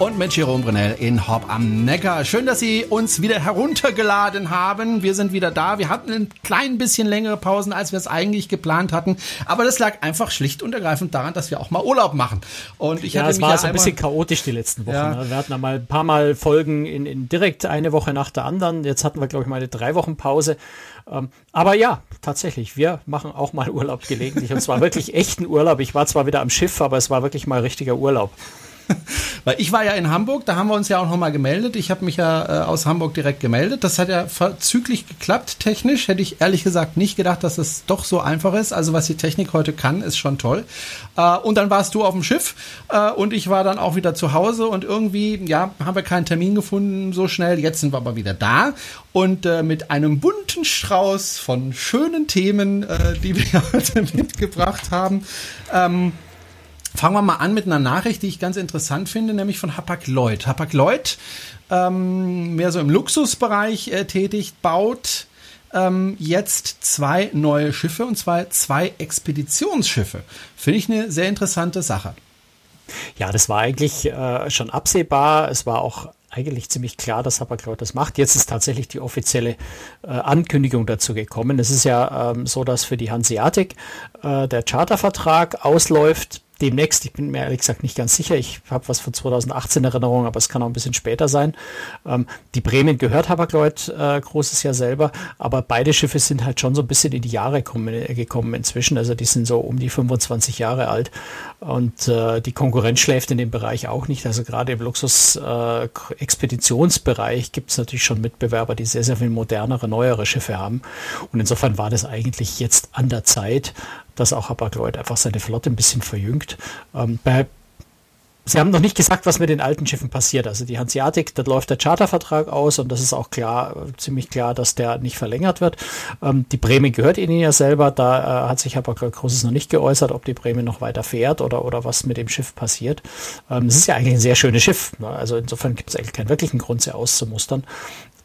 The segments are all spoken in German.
Und mit Jerome Brunel in Hopp am Neckar. Schön, dass Sie uns wieder heruntergeladen haben. Wir sind wieder da. Wir hatten ein klein bisschen längere Pausen, als wir es eigentlich geplant hatten. Aber das lag einfach schlicht und ergreifend daran, dass wir auch mal Urlaub machen. Und ich ja, hatte es mich war ja so ein bisschen chaotisch die letzten Wochen. Ja. ne? Wir hatten einmal ein paar Mal Folgen in, in direkt eine Woche nach der anderen. Jetzt hatten wir, glaube ich, mal eine drei Wochen Pause. Ähm, aber ja, tatsächlich, wir machen auch mal Urlaub gelegentlich. Und zwar wirklich echten Urlaub. Ich war zwar wieder am Schiff, aber es war wirklich mal richtiger Urlaub. Weil ich war ja in Hamburg, da haben wir uns ja auch nochmal gemeldet. Ich habe mich ja äh, aus Hamburg direkt gemeldet. Das hat ja verzüglich geklappt, technisch. Hätte ich ehrlich gesagt nicht gedacht, dass es doch so einfach ist. Also was die Technik heute kann, ist schon toll. Äh, und dann warst du auf dem Schiff äh, und ich war dann auch wieder zu Hause und irgendwie, ja, haben wir keinen Termin gefunden so schnell. Jetzt sind wir aber wieder da und äh, mit einem bunten Strauß von schönen Themen, äh, die wir heute mitgebracht haben. Ähm, Fangen wir mal an mit einer Nachricht, die ich ganz interessant finde, nämlich von Hapag-Lloyd. Hapag-Lloyd, ähm, mehr so im Luxusbereich äh, tätig, baut ähm, jetzt zwei neue Schiffe, und zwar zwei Expeditionsschiffe. Finde ich eine sehr interessante Sache. Ja, das war eigentlich äh, schon absehbar. Es war auch eigentlich ziemlich klar, dass Hapag-Lloyd das macht. Jetzt ist tatsächlich die offizielle äh, Ankündigung dazu gekommen. Es ist ja ähm, so, dass für die Hanseatic äh, der Chartervertrag ausläuft. Demnächst, ich bin mir ehrlich gesagt nicht ganz sicher, ich habe was von 2018 in Erinnerung, aber es kann auch ein bisschen später sein. Ähm, die Bremen gehört Hapag-Lloyd äh, großes Jahr selber, aber beide Schiffe sind halt schon so ein bisschen in die Jahre kommen, äh, gekommen inzwischen. Also die sind so um die 25 Jahre alt und äh, die Konkurrenz schläft in dem Bereich auch nicht. Also gerade im Luxus-Expeditionsbereich gibt es natürlich schon Mitbewerber, die sehr, sehr viel modernere, neuere Schiffe haben. Und insofern war das eigentlich jetzt an der Zeit, dass auch Hapag-Lloyd einfach seine Flotte ein bisschen verjüngt. Ähm, bei Sie haben noch nicht gesagt, was mit den alten Schiffen passiert. Also die Hanseatic, da läuft der Chartervertrag aus und das ist auch klar, ziemlich klar, dass der nicht verlängert wird. Ähm, die Bremen gehört Ihnen ja selber. Da äh, hat sich aber Großes noch nicht geäußert, ob die Bremen noch weiter fährt oder, oder was mit dem Schiff passiert. Ähm, es ist ja eigentlich ein sehr schönes Schiff. Ne? Also insofern gibt es eigentlich keinen wirklichen Grund, sie auszumustern.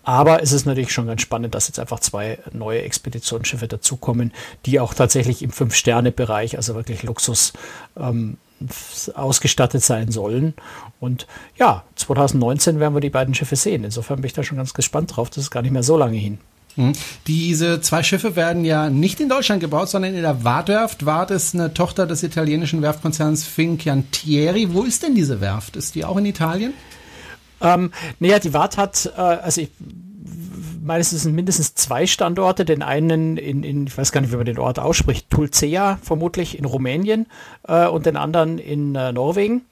Aber es ist natürlich schon ganz spannend, dass jetzt einfach zwei neue Expeditionsschiffe dazukommen, die auch tatsächlich im Fünf-Sterne-Bereich, also wirklich Luxus, ähm, ausgestattet sein sollen. Und ja, 2019 werden wir die beiden Schiffe sehen. Insofern bin ich da schon ganz gespannt drauf. Das ist gar nicht mehr so lange hin. Hm. Diese zwei Schiffe werden ja nicht in Deutschland gebaut, sondern in der Wartwerft. Wart ist eine Tochter des italienischen Werftkonzerns Fincantieri. Wo ist denn diese Werft? Ist die auch in Italien? Ähm, naja, die Wart hat, äh, also ich meines es sind mindestens zwei Standorte. Den einen in, in, ich weiß gar nicht, wie man den Ort ausspricht, Tulcea vermutlich in Rumänien äh, und den anderen in äh, Norwegen.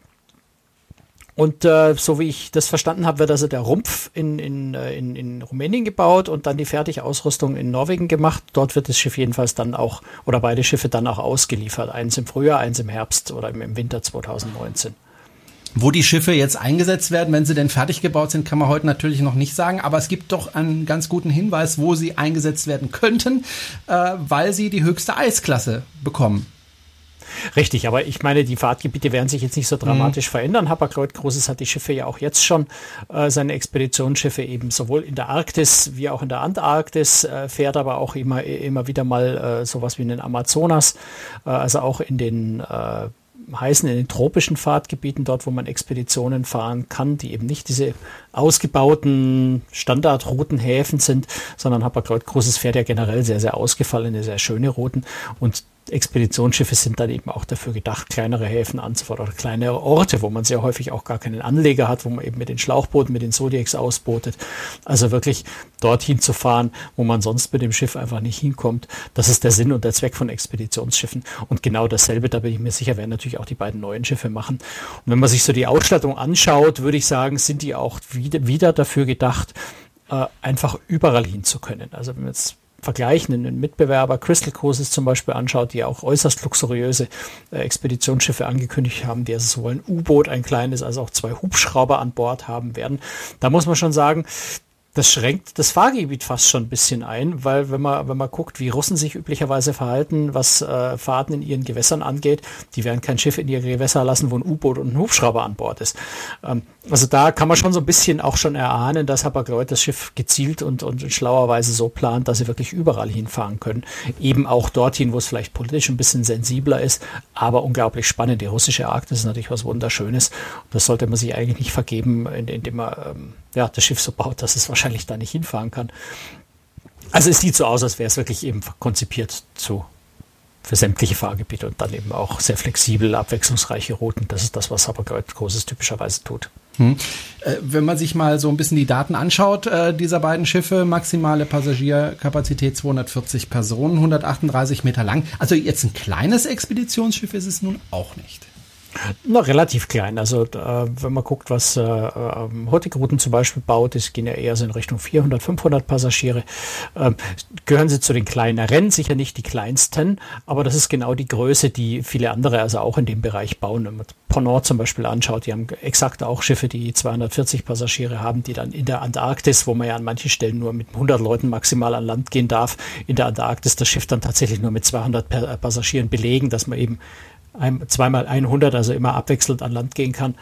Und äh, so wie ich das verstanden habe, wird also der Rumpf in, in, äh, in, in Rumänien gebaut und dann die Fertigausrüstung in Norwegen gemacht. Dort wird das Schiff jedenfalls dann auch, oder beide Schiffe dann auch ausgeliefert. Eins im Frühjahr, eins im Herbst oder im, im Winter 2019. Wo die Schiffe jetzt eingesetzt werden, wenn sie denn fertig gebaut sind, kann man heute natürlich noch nicht sagen. Aber es gibt doch einen ganz guten Hinweis, wo sie eingesetzt werden könnten, äh, weil sie die höchste Eisklasse bekommen. Richtig, aber ich meine, die Fahrtgebiete werden sich jetzt nicht so dramatisch mhm. verändern. Hapag-Lloyd Großes hat die Schiffe ja auch jetzt schon, äh, seine Expeditionsschiffe eben sowohl in der Arktis wie auch in der Antarktis, äh, fährt aber auch immer, immer wieder mal äh, sowas wie in den Amazonas, äh, also auch in den äh, heißen in den tropischen Fahrtgebieten, dort wo man Expeditionen fahren kann, die eben nicht diese ausgebauten Standardroutenhäfen sind, sondern Hapag-Lloyd Großes fährt ja generell sehr, sehr ausgefallene, sehr schöne Routen. Und Expeditionsschiffe sind dann eben auch dafür gedacht, kleinere Häfen anzufahren oder kleinere Orte, wo man sehr häufig auch gar keinen Anleger hat, wo man eben mit den Schlauchbooten, mit den Zodiacs ausbootet. Also wirklich dorthin zu fahren, wo man sonst mit dem Schiff einfach nicht hinkommt. Das ist der Sinn und der Zweck von Expeditionsschiffen. Und genau dasselbe, da bin ich mir sicher, werden natürlich auch die beiden neuen Schiffe machen. Und wenn man sich so die Ausstattung anschaut, würde ich sagen, sind die auch wieder, dafür gedacht, äh, einfach überall hin zu können. Also wenn wir jetzt vergleichen, einen Mitbewerber Crystal Cruises zum Beispiel anschaut, die auch äußerst luxuriöse äh, Expeditionsschiffe angekündigt haben, die also sowohl ein U-Boot, ein kleines, als auch zwei Hubschrauber an Bord haben werden. Da muss man schon sagen, das schränkt das Fahrgebiet fast schon ein bisschen ein, weil wenn man, wenn man guckt, wie Russen sich üblicherweise verhalten, was äh, Fahrten in ihren Gewässern angeht, die werden kein Schiff in ihre Gewässer lassen, wo ein U-Boot und ein Hubschrauber an Bord ist. Ähm, also da kann man schon so ein bisschen auch schon erahnen, dass Hapag-Lloyd das Schiff gezielt und, und schlauerweise so plant, dass sie wirklich überall hinfahren können. Eben auch dorthin, wo es vielleicht politisch ein bisschen sensibler ist, aber unglaublich spannend. Die russische Arktis ist natürlich was Wunderschönes. Und das sollte man sich eigentlich nicht vergeben, indem man ähm, ja, das Schiff so baut, dass es wahrscheinlich da nicht hinfahren kann. Also es sieht so aus, als wäre es wirklich eben konzipiert zu für sämtliche Fahrgebiete und dann eben auch sehr flexibel, abwechslungsreiche Routen. Das ist das, was Hapag-Lloyd Großes typischerweise tut. Hm. Äh, wenn man sich mal so ein bisschen die Daten anschaut, äh, dieser beiden Schiffe, maximale Passagierkapazität 240 Personen, 138 Meter lang. Also jetzt ein kleines Expeditionsschiff ist es nun auch nicht. Na, relativ klein. Also äh, wenn man guckt, was äh, ähm, Hurtigruten zum Beispiel baut, es gehen ja eher so in Richtung 400, 500 Passagiere. Ähm, gehören sie zu den kleineren, sicher nicht die kleinsten, aber das ist genau die Größe, die viele andere also auch in dem Bereich bauen. Wenn man Ponant zum Beispiel anschaut, die haben exakt auch Schiffe, die 240 Passagiere haben, die dann in der Antarktis, wo man ja an manchen Stellen nur mit 100 Leuten maximal an Land gehen darf, in der Antarktis das Schiff dann tatsächlich nur mit 200 Passagieren belegen, dass man eben ein, zweimal 100, also immer abwechselnd an Land gehen kann.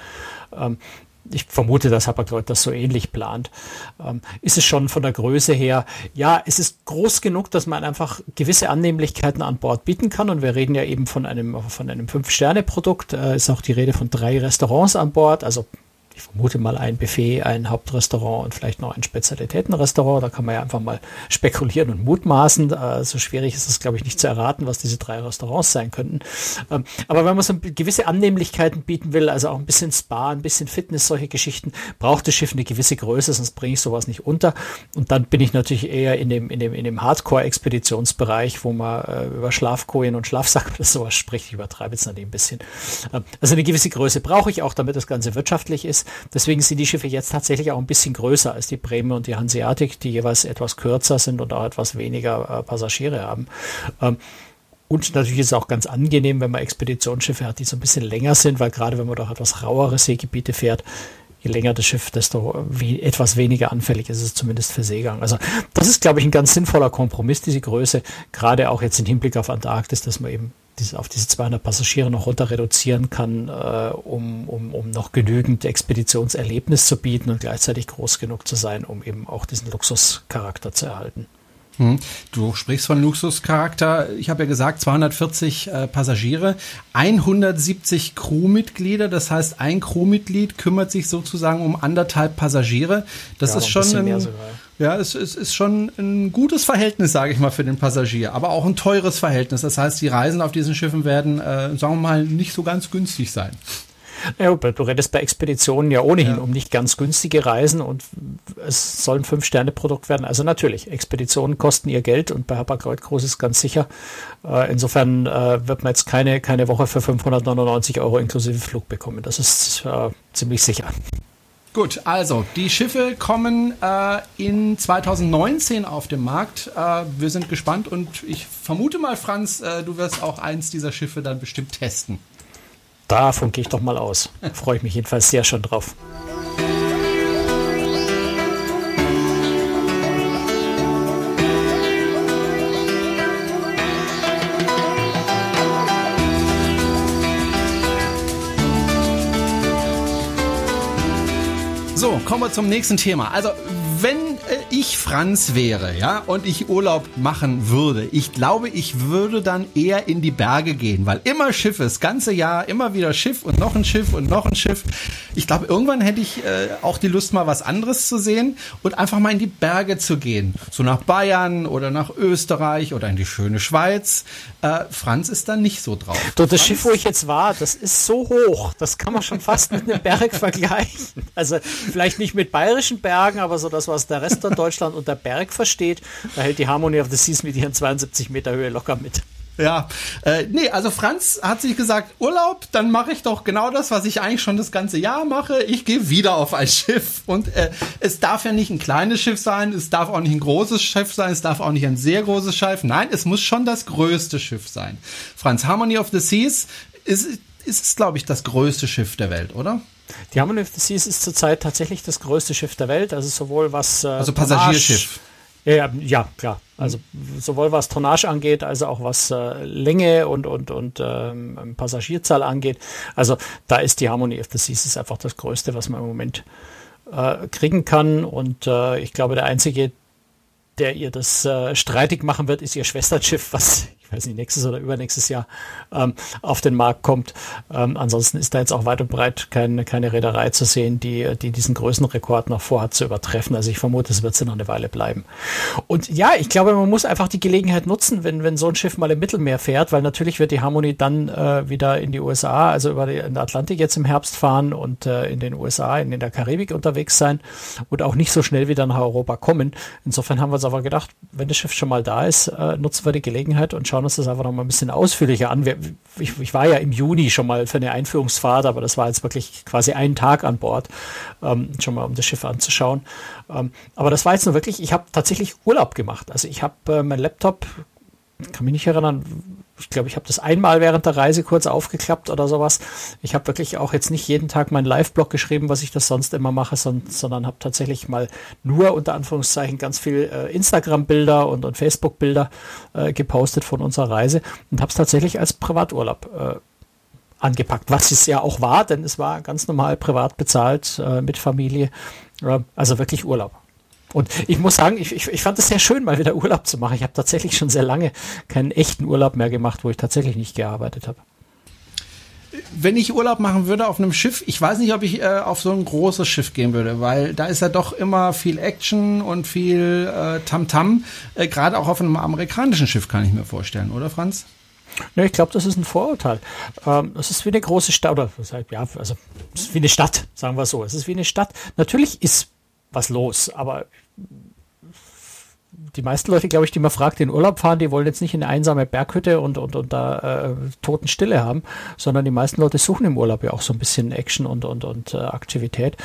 Ähm, ich vermute, dass Hapag-Lloyd das so ähnlich plant. Ähm, ist es schon von der Größe her, ja, es ist groß genug, dass man einfach gewisse Annehmlichkeiten an Bord bieten kann. Und wir reden ja eben von einem, von einem Fünf-Sterne-Produkt. Äh, ist auch die Rede von drei Restaurants an Bord. Also ich vermute mal ein Buffet, ein Hauptrestaurant und vielleicht noch ein Spezialitätenrestaurant. Da kann man ja einfach mal spekulieren und mutmaßen. Äh, so schwierig ist es, glaube ich, nicht zu erraten, was diese drei Restaurants sein könnten. Ähm, aber wenn man so gewisse Annehmlichkeiten bieten will, also auch ein bisschen Spa, ein bisschen Fitness, solche Geschichten, braucht das Schiff eine gewisse Größe, sonst bringe ich sowas nicht unter. Und dann bin ich natürlich eher in dem, in dem, in dem Hardcore-Expeditionsbereich, wo man äh, über Schlafkojen und Schlafsack oder sowas spricht. Ich übertreibe jetzt natürlich ein bisschen. Ähm, also eine gewisse Größe brauche ich auch, damit das Ganze wirtschaftlich ist. Deswegen sind die Schiffe jetzt tatsächlich auch ein bisschen größer als die Bremen und die Hanseatic, die jeweils etwas kürzer sind und auch etwas weniger äh, Passagiere haben. Ähm, und natürlich ist es auch ganz angenehm, wenn man Expeditionsschiffe hat, die so ein bisschen länger sind, weil gerade wenn man doch etwas rauere Seegebiete fährt, je länger das Schiff, desto we etwas weniger anfällig ist es zumindest für Seegang. Also das ist, glaube ich, ein ganz sinnvoller Kompromiss, diese Größe, gerade auch jetzt im Hinblick auf Antarktis, dass man eben diese, auf diese 200 Passagiere noch runter reduzieren kann, äh, um, um, um noch genügend Expeditionserlebnis zu bieten und gleichzeitig groß genug zu sein, um eben auch diesen Luxuscharakter zu erhalten. Hm. Du sprichst von Luxuscharakter. Ich habe ja gesagt, 240 äh, Passagiere, 170 Crewmitglieder. Das heißt, ein Crewmitglied kümmert sich sozusagen um anderthalb Passagiere. Das ja, ist schon ein, ja, es, es ist schon ein gutes Verhältnis, sage ich mal, für den Passagier, aber auch ein teures Verhältnis. Das heißt, die Reisen auf diesen Schiffen werden, äh, sagen wir mal, nicht so ganz günstig sein. Ja, du redest bei Expeditionen ja ohnehin ja. um nicht ganz günstige Reisen und es soll ein Fünf-Sterne-Produkt werden. Also natürlich, Expeditionen kosten ihr Geld und bei Hapag-Lloyd Groß ist ganz sicher. Äh, insofern äh, wird man jetzt keine, keine Woche für 599 Euro inklusive Flug bekommen. Das ist äh, ziemlich sicher. Gut, also die Schiffe kommen äh, in 2019 auf den Markt. Äh, wir sind gespannt und ich vermute mal, Franz, äh, du wirst auch eins dieser Schiffe dann bestimmt testen. Davon gehe ich doch mal aus. Freue ich mich jedenfalls sehr schon drauf. So, kommen wir zum nächsten Thema. Also, wenn äh, ich Franz wäre, ja, und ich Urlaub machen würde, ich glaube, ich würde dann eher in die Berge gehen, weil immer Schiffe, das ganze Jahr immer wieder Schiff und noch ein Schiff und noch ein Schiff. Ich glaube, irgendwann hätte ich äh, auch die Lust, mal was anderes zu sehen und einfach mal in die Berge zu gehen. So nach Bayern oder nach Österreich oder in die schöne Schweiz. Äh, Franz ist dann nicht so drauf. So, das Schiff, wo ich jetzt war, das ist so hoch. Das kann man schon fast mit einem Berg vergleichen. Also vielleicht nicht mit bayerischen Bergen, aber so das, was der Rest Western Deutschland unter Berg versteht, da hält die Harmony of the Seas mit ihren 72 Meter Höhe locker mit. Ja, äh, nee, also Franz hat sich gesagt, Urlaub, dann mache ich doch genau das, was ich eigentlich schon das ganze Jahr mache. Ich gehe wieder auf ein Schiff. Und äh, es darf ja nicht ein kleines Schiff sein, es darf auch nicht ein großes Schiff sein, es darf auch nicht ein sehr großes Schiff. Nein, es muss schon das größte Schiff sein. Franz, Harmony of the Seas ist ist es, glaube ich, das größte Schiff der Welt, oder? Die Harmony of the Seas ist zurzeit tatsächlich das größte Schiff der Welt, also sowohl was. Äh, also Passagierschiff. Ja, ja, klar. Also sowohl was Tonnage angeht, als auch was äh, Länge und, und, und ähm, Passagierzahl angeht. Also da ist die Harmony of the Seas ist einfach das Größte, was man im Moment äh, kriegen kann. Und äh, ich glaube, der einzige, der ihr das äh, streitig machen wird, ist ihr Schwesterschiff, was weiß nicht, nächstes oder übernächstes Jahr ähm, auf den Markt kommt. Ähm, ansonsten ist da jetzt auch weit und breit keine, keine Reederei zu sehen, die, die diesen Größenrekord noch vorhat zu übertreffen. Also ich vermute, es wird sie noch eine Weile bleiben. Und ja, ich glaube, man muss einfach die Gelegenheit nutzen, wenn, wenn so ein Schiff mal im Mittelmeer fährt, weil natürlich wird die Harmony dann äh, wieder in die USA, also über den Atlantik jetzt im Herbst fahren und äh, in den USA, in, in der Karibik unterwegs sein und auch nicht so schnell wieder nach Europa kommen. Insofern haben wir uns aber gedacht, wenn das Schiff schon mal da ist, äh, nutzen wir die Gelegenheit und schauen schauen uns das einfach noch mal ein bisschen ausführlicher an. Ich, ich, war ja im Juni schon mal für eine Einführungsfahrt, aber das war jetzt wirklich quasi einen Tag an Bord, ähm, schon mal um das Schiff anzuschauen. Ähm, aber das war jetzt nur wirklich, ich habe tatsächlich Urlaub gemacht. Also ich habe äh, mein Laptop, kann mich nicht erinnern, ich glaube, ich habe das einmal während der Reise kurz aufgeklappt oder sowas. Ich habe wirklich auch jetzt nicht jeden Tag meinen Live-Blog geschrieben, was ich das sonst immer mache, sondern, sondern habe tatsächlich mal nur unter Anführungszeichen ganz viel äh, Instagram-Bilder und, und Facebook-Bilder äh, gepostet von unserer Reise und habe es tatsächlich als Privaturlaub äh, angepackt, was es ja auch war, denn es war ganz normal privat bezahlt äh, mit Familie, also wirklich Urlaub. Und ich muss sagen, ich, ich, ich fand es sehr schön, mal wieder Urlaub zu machen. Ich habe tatsächlich schon sehr lange keinen echten Urlaub mehr gemacht, wo ich tatsächlich nicht gearbeitet habe. Wenn ich Urlaub machen würde auf einem Schiff, ich weiß nicht, ob ich äh, auf so ein großes Schiff gehen würde, weil da ist ja doch immer viel Action und viel äh, Tamtam. Äh, Gerade auch auf einem amerikanischen Schiff kann ich mir vorstellen, oder Franz? Ja, ich glaube, das ist ein Vorurteil. Ähm, es ist wie eine große Stadt, oder ja, also es ist wie eine Stadt, sagen wir so. Es ist wie eine Stadt. Natürlich ist was los, aber die meisten Leute, glaube ich, die man fragt, in Urlaub fahren, die wollen jetzt nicht in eine einsame Berghütte und, und, und da äh, Totenstille haben, sondern die meisten Leute suchen im Urlaub ja auch so ein bisschen Action und, und, und äh, Aktivität.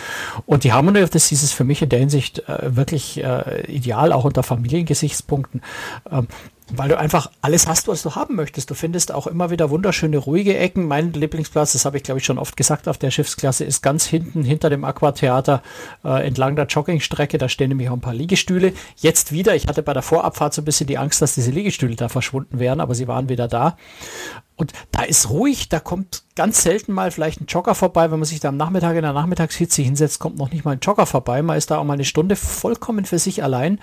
Und die Harmony of the Seas ist für mich in der Hinsicht äh, wirklich äh, ideal, auch unter Familiengesichtspunkten. Ähm, weil du einfach alles hast, was du haben möchtest. Du findest auch immer wieder wunderschöne, ruhige Ecken. Mein Lieblingsplatz, das habe ich glaube ich schon oft gesagt, auf der Schiffsklasse ist ganz hinten hinter dem Aquatheater äh, entlang der Joggingstrecke. Da stehen nämlich auch ein paar Liegestühle. Jetzt wieder, ich hatte bei der Vorabfahrt so ein bisschen die Angst, dass diese Liegestühle da verschwunden wären, aber sie waren wieder da. Und da ist ruhig, da kommt ganz selten mal vielleicht ein Jogger vorbei. Wenn man sich da am Nachmittag in der Nachmittagshitze hinsetzt, kommt noch nicht mal ein Jogger vorbei. Man ist da auch mal eine Stunde vollkommen für sich allein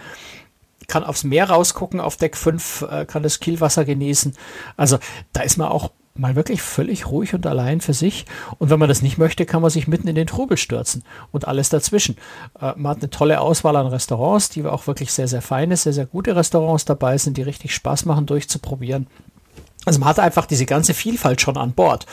kann aufs Meer rausgucken, auf Deck 5, äh, kann das Kielwasser genießen. Also da ist man auch mal wirklich völlig ruhig und allein für sich. Und wenn man das nicht möchte, kann man sich mitten in den Trubel stürzen und alles dazwischen. Äh, man hat eine tolle Auswahl an Restaurants, die auch wirklich sehr, sehr feine, sehr, sehr gute Restaurants dabei sind, die richtig Spaß machen, durchzuprobieren. Also man hat einfach diese ganze Vielfalt schon an Bord.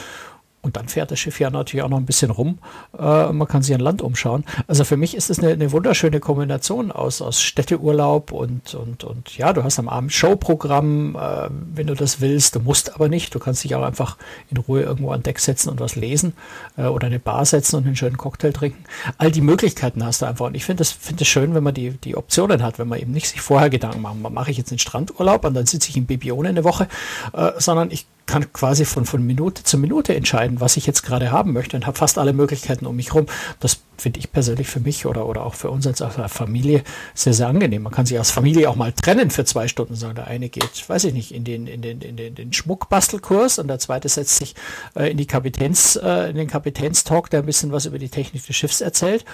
Und dann fährt das Schiff ja natürlich auch noch ein bisschen rum. Äh, man kann sich an Land umschauen. Also für mich ist es eine, eine, wunderschöne Kombination aus, aus Städteurlaub und, und, und ja, du hast am Abend Showprogramm, äh, wenn du das willst. Du musst aber nicht. Du kannst dich auch einfach in Ruhe irgendwo an Deck setzen und was lesen äh, oder eine Bar setzen und einen schönen Cocktail trinken. All die Möglichkeiten hast du einfach. Und ich finde es find schön, wenn man die, die Optionen hat, wenn man eben nicht sich vorher Gedanken macht, mache ich jetzt einen Strandurlaub und dann sitze ich in Bibione eine Woche, äh, sondern ich kann quasi von, von Minute zu Minute entscheiden, was ich jetzt gerade haben möchte und habe fast alle Möglichkeiten um mich herum. Das finde ich persönlich für mich oder, oder auch für uns als Familie sehr, sehr angenehm. Man kann sich als Familie auch mal trennen für zwei Stunden, sagen, der eine geht, weiß ich nicht, in den, in den, in den, den Schmuckbastelkurs und der zweite setzt sich äh, in die Kapitäns, äh, in den Kapitänstalk, der ein bisschen was über die Technik des Schiffs erzählt.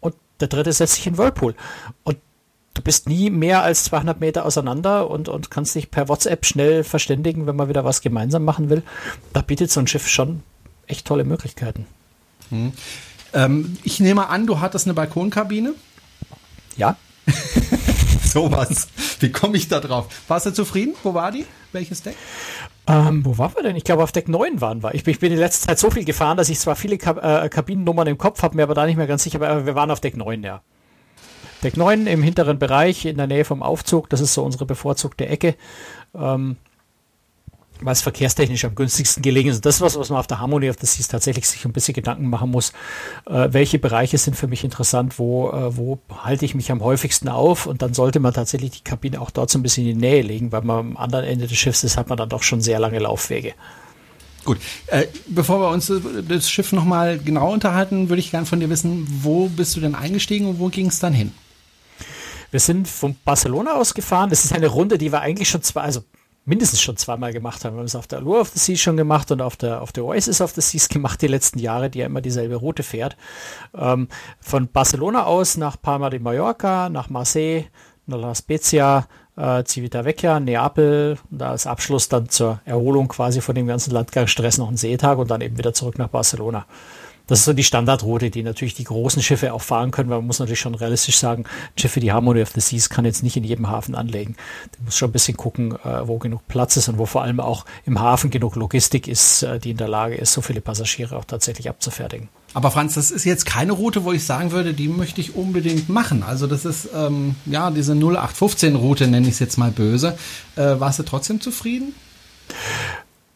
Und der dritte setzt sich in Whirlpool. Und du bist nie mehr als 200 Meter auseinander und, und kannst dich per WhatsApp schnell verständigen, wenn man wieder was gemeinsam machen will. Da bietet so ein Schiff schon echt tolle Möglichkeiten. Hm. Ähm, ich nehme an, du hattest eine Balkonkabine? Ja. Sowas. Wie komme ich da drauf? Warst du zufrieden? Wo war die? Welches Deck? Ähm, wo waren wir denn? Ich glaube, auf Deck 9 waren wir. Ich bin, ich bin in letzter Zeit so viel gefahren, dass ich zwar viele Kab äh, Kabinennummern im Kopf habe, mir aber da nicht mehr ganz sicher, aber wir waren auf Deck 9, ja. Deck 9 im hinteren Bereich in der Nähe vom Aufzug. Das ist so unsere bevorzugte Ecke. Ähm, es verkehrstechnisch am günstigsten gelegen ist. das ist was, was man auf der Harmony of the Seas tatsächlich sich ein bisschen Gedanken machen muss. Äh, welche Bereiche sind für mich interessant? Wo, äh, wo halte ich mich am häufigsten auf? Und dann sollte man tatsächlich die Kabine auch dort so ein bisschen in die Nähe legen, weil man am anderen Ende des Schiffs ist, hat man dann doch schon sehr lange Laufwege. Gut, äh, bevor wir uns das Schiff nochmal genau unterhalten, würde ich gerne von dir wissen, wo bist du denn eingestiegen und wo ging es dann hin? Wir sind von Barcelona aus gefahren. Das ist eine Runde, die wir eigentlich schon zwei, also mindestens schon zweimal gemacht haben. Wir haben es auf der Allure of the Seas schon gemacht und auf der, auf der Oasis of the Seas gemacht die letzten Jahre, die ja immer dieselbe Route fährt. Ähm, von Barcelona aus nach Palma de Mallorca, nach Marseille, nach La Spezia, äh, Civitavecchia, Neapel, da als Abschluss dann zur Erholung quasi von dem ganzen Landgangsstress noch ein Seetag und dann eben wieder zurück nach Barcelona. Das ist so die Standardroute, die natürlich die großen Schiffe auch fahren können, weil man muss natürlich schon realistisch sagen, Schiffe, die Harmony of the Seas kann jetzt nicht in jedem Hafen anlegen. Der muss schon ein bisschen gucken, äh, wo genug Platz ist und wo vor allem auch im Hafen genug Logistik ist, äh, die in der Lage ist, so viele Passagiere auch tatsächlich abzufertigen. Aber Franz, das ist jetzt keine Route, wo ich sagen würde, die möchte ich unbedingt machen. Also das ist ähm, ja diese 0815-Route, nenne ich es jetzt mal böse. Äh, warst du trotzdem zufrieden?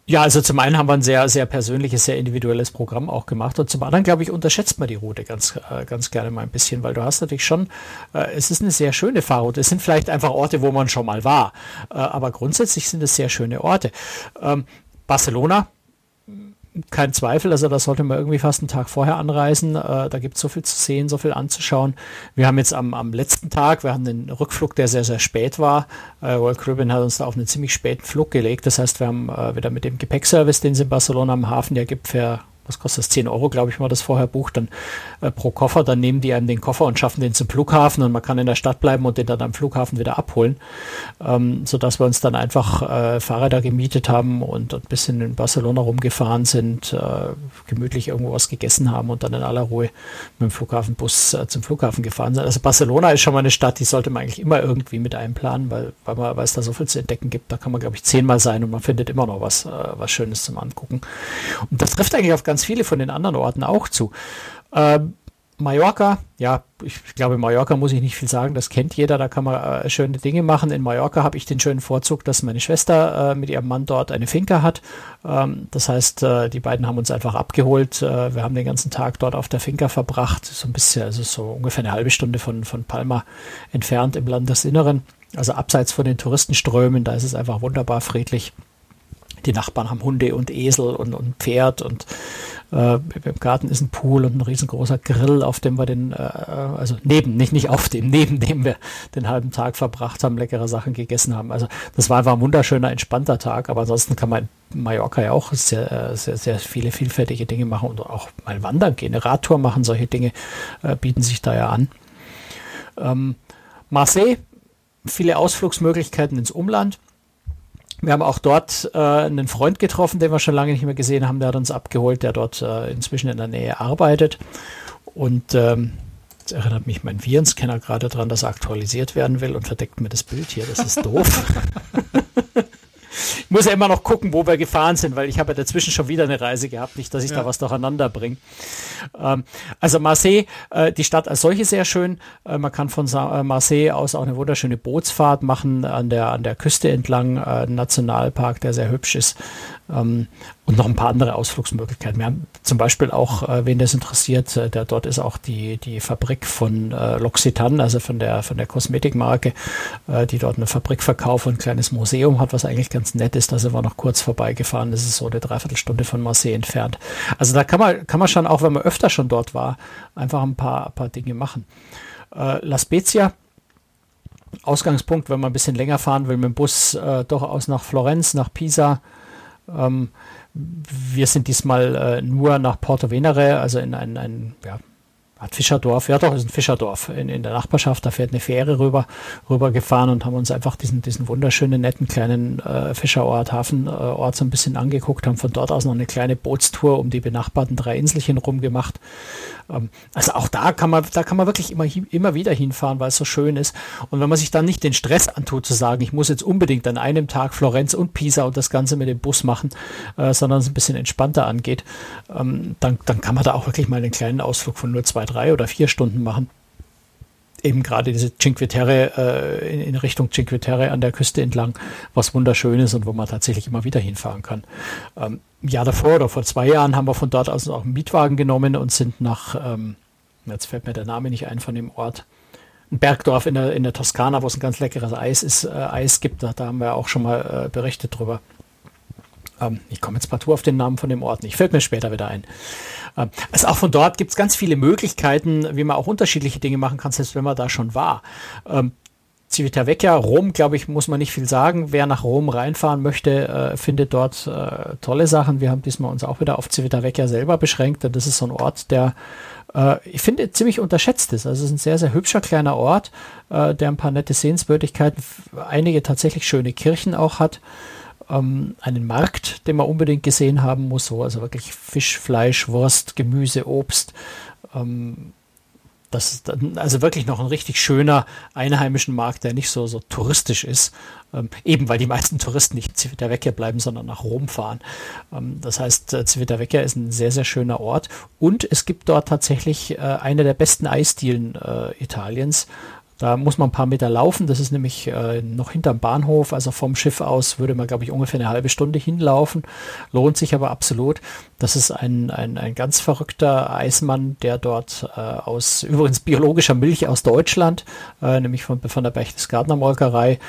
Ja, also zum einen haben wir ein sehr, sehr persönliches, sehr individuelles Programm auch gemacht und zum anderen, glaube ich, unterschätzt man die Route ganz, äh, ganz gerne mal ein bisschen, weil du hast natürlich schon, äh, es ist eine sehr schöne Fahrroute. Es sind vielleicht einfach Orte, wo man schon mal war, äh, aber grundsätzlich sind es sehr schöne Orte. Ähm, Barcelona, kein Zweifel, also da sollte man irgendwie fast einen Tag vorher anreisen. Äh, da gibt es so viel zu sehen, so viel anzuschauen. Wir haben jetzt am, am letzten Tag, wir haben einen Rückflug, der sehr, sehr spät war. Äh, Royal Caribbean hat uns da auf einen ziemlich späten Flug gelegt. Das heißt, wir haben äh, wieder mit dem Gepäckservice, den es in Barcelona am Hafen ja gibt, für was kostet das? 10 Euro, glaube ich, mal das vorher bucht, dann äh, pro Koffer, dann nehmen die einem den Koffer und schaffen den zum Flughafen und man kann in der Stadt bleiben und den dann am Flughafen wieder abholen, ähm, sodass wir uns dann einfach äh, Fahrräder gemietet haben und, ein bisschen in Barcelona rumgefahren sind, äh, gemütlich irgendwo was gegessen haben und dann in aller Ruhe mit dem Flughafenbus äh, zum Flughafen gefahren sind. Also Barcelona ist schon mal eine Stadt, die sollte man eigentlich immer irgendwie mit einplanen, weil, weil, man, weil es da so viel zu entdecken gibt. Da kann man, glaube ich, zehnmal sein und man findet immer noch was, äh, was Schönes zum Angucken. Und das trifft eigentlich auf ganz viele von den anderen Orten auch zu. Ähm, Mallorca, ja, ich glaube, Mallorca muss ich nicht viel sagen, das kennt jeder, da kann man äh, schöne Dinge machen. In Mallorca habe ich den schönen Vorzug, dass meine Schwester äh, mit ihrem Mann dort eine Finca hat. Ähm, das heißt, äh, die beiden haben uns einfach abgeholt. Äh, wir haben den ganzen Tag dort auf der Finca verbracht, so ein bisschen, also so ungefähr eine halbe Stunde von, von Palma entfernt im Landesinneren. Also abseits von den Touristenströmen, da ist es einfach wunderbar friedlich die Nachbarn haben Hunde und Esel und, und Pferd und äh, im Garten ist ein Pool und ein riesengroßer Grill, auf dem wir den, äh, also neben, nicht, nicht auf dem, neben dem wir den halben Tag verbracht haben, leckere Sachen gegessen haben. Also das war einfach ein wunderschöner, entspannter Tag, aber ansonsten kann man in Mallorca ja auch sehr, äh, sehr, sehr viele vielfältige Dinge machen und auch mal wandern gehen, eine Radtour machen, solche Dinge äh, bieten sich da ja an. Ähm, Marseille, viele Ausflugsmöglichkeiten ins Umland. Wir haben auch dort äh, einen Freund getroffen, den wir schon lange nicht mehr gesehen haben. Der hat uns abgeholt, der dort äh, inzwischen in der Nähe arbeitet. Und ähm, jetzt erinnert mich mein Virenscanner gerade daran, dass er aktualisiert werden will und verdeckt mir das Bild hier. Das ist doof. ich muss ja immer noch gucken, wo wir gefahren sind, weil ich habe ja dazwischen schon wieder eine Reise gehabt, nicht, dass ich ja. da was durcheinander bringe. Ähm, also Marseille, äh, die Stadt als solche sehr schön. Äh, man kann von Sa äh, Marseille aus auch eine wunderschöne Bootsfahrt machen an der, an der Küste entlang, äh, Nationalpark, der sehr hübsch ist. Ähm, und noch ein paar andere Ausflugsmöglichkeiten. Wir haben zum Beispiel auch, äh, wen das interessiert, äh, der, dort ist auch die, die Fabrik von äh, L'Occitane, also von der, von der Kosmetikmarke, äh, die dort eine Fabrik verkauft und ein kleines Museum hat, was eigentlich ganz nett ist. Da sind wir noch kurz vorbeigefahren. Das ist so eine Dreiviertelstunde von Marseille entfernt. Also da kann man, kann man schon, auch wenn man öfter schon dort war, einfach ein paar, ein paar Dinge machen. Äh, La Spezia, Ausgangspunkt, wenn man ein bisschen länger fahren will mit dem Bus, äh, durchaus nach Florenz, nach Pisa, ähm, wir sind diesmal äh, nur nach Porto Venere, also in ein, ein ja, Art Fischerdorf, ja doch, ist ein Fischerdorf in, in der Nachbarschaft, da fährt eine Fähre rüber, rüber gefahren und haben uns einfach diesen, diesen wunderschönen, netten kleinen äh, Fischerort, Hafenort so ein bisschen angeguckt, haben von dort aus noch eine kleine Bootstour um die benachbarten drei Inselchen rumgemacht. Ähm, also auch da kann man, da kann man wirklich immer, immer wieder hinfahren, weil es so schön ist. Und wenn man sich dann nicht den Stress antut, zu sagen, ich muss jetzt unbedingt an einem Tag Florenz und Pisa und das Ganze mit dem Bus machen, äh, sondern es ein bisschen entspannter angeht, ähm, dann, dann kann man da auch wirklich mal einen kleinen Ausflug von nur zwei, drei oder vier Stunden machen eben gerade diese Cinque Terre äh, in, in, Richtung Cinque Terre an der Küste entlang, was wunderschön ist und wo man tatsächlich immer wieder hinfahren kann. Ähm, Jahr davor oder vor zwei Jahren haben wir von dort aus auch einen Mietwagen genommen und sind nach, ähm, jetzt fällt mir der Name nicht ein von dem Ort, ein Bergdorf in der, in der Toskana, wo es ein ganz leckeres Eis ist, äh, Eis gibt. Da, da haben wir auch schon mal äh, berichtet drüber. Ähm, ich komme jetzt partout auf den Namen von dem Ort nicht, fällt mir später wieder ein. Ähm, also auch von dort gibt es ganz viele Möglichkeiten, wie man auch unterschiedliche Dinge machen kann, selbst wenn man da schon war. Ähm, Civitavecchia, Rom, glaube ich, muss man nicht viel sagen. Wer nach Rom reinfahren möchte, äh, findet dort äh, tolle Sachen. Wir haben diesmal uns auch wieder auf Civitavecchia selber beschränkt, denn das ist so ein Ort, der äh, ich finde ziemlich unterschätzt ist. Also es ist ein sehr, sehr hübscher kleiner Ort, äh, der ein paar nette Sehenswürdigkeiten, einige tatsächlich schöne Kirchen auch hat. Ähm, einen Markt, den man unbedingt gesehen haben muss, so also wirklich Fisch, Fleisch, Wurst, Gemüse, Obst. Ähm, das ist dann also wirklich noch ein richtig schöner einheimischen Markt, der nicht so, so touristisch ist. Ähm, eben weil die meisten Touristen nicht in Civitavecchia bleiben, sondern nach Rom fahren. Ähm, das heißt, äh, Civitavecchia ist ein sehr, sehr schöner Ort. Und es gibt dort tatsächlich äh, eine der besten Eisdielen äh, Italiens. Da muss man ein paar Meter laufen. Das ist nämlich äh, noch hinterm Bahnhof. Also vom Schiff aus würde man, glaube ich, ungefähr eine halbe Stunde hinlaufen. Lohnt sich aber absolut. Das ist ein, ein, ein ganz verrückter Eismann, der dort äh, aus übrigens biologischer Milch aus Deutschland, äh, nämlich von, von der Berchtesgadener Molkerei,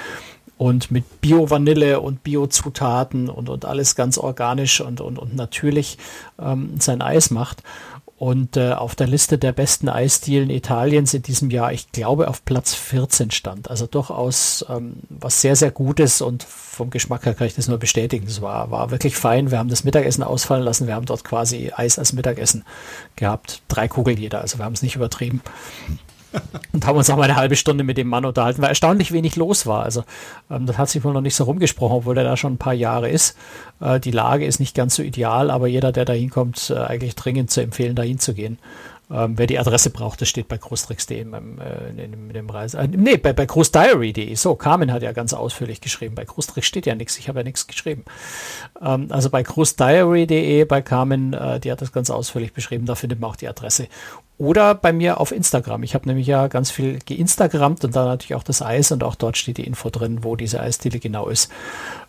und mit Bio-Vanille und Bio-Zutaten und, und alles ganz organisch und, und, und natürlich ähm, sein Eis macht und äh, auf der Liste der besten Eisdielen Italiens in diesem Jahr, ich glaube, auf Platz 14 stand. Also durchaus ähm, was sehr, sehr Gutes und vom Geschmack her kann ich das nur bestätigen. Es war, war wirklich fein. Wir haben das Mittagessen ausfallen lassen. Wir haben dort quasi Eis als Mittagessen gehabt. Drei Kugeln jeder. Also wir haben es nicht übertrieben und haben uns auch mal eine halbe Stunde mit dem Mann unterhalten, weil erstaunlich wenig los war. Also ähm, das hat sich wohl noch nicht so rumgesprochen, obwohl er da schon ein paar Jahre ist. Äh, die Lage ist nicht ganz so ideal, aber jeder, der da hinkommt, äh, eigentlich dringend zu empfehlen, da hinzugehen. Ähm, wer die Adresse braucht, das steht bei großtricks.de in, äh, in, in, dem Reise. Äh, nee, bei, bei großdiary.de. So, Carmen hat ja ganz ausführlich geschrieben. Bei Großtricks steht ja nichts. Ich habe ja nichts geschrieben. Ähm, also bei großdiary.de, bei Carmen, äh, die hat das ganz ausführlich beschrieben. Da findet man auch die Adresse. Oder bei mir auf Instagram. Ich habe nämlich ja ganz viel geinstagrammt und da natürlich auch das Eis und auch dort steht die Info drin, wo diese Eisdiele genau ist.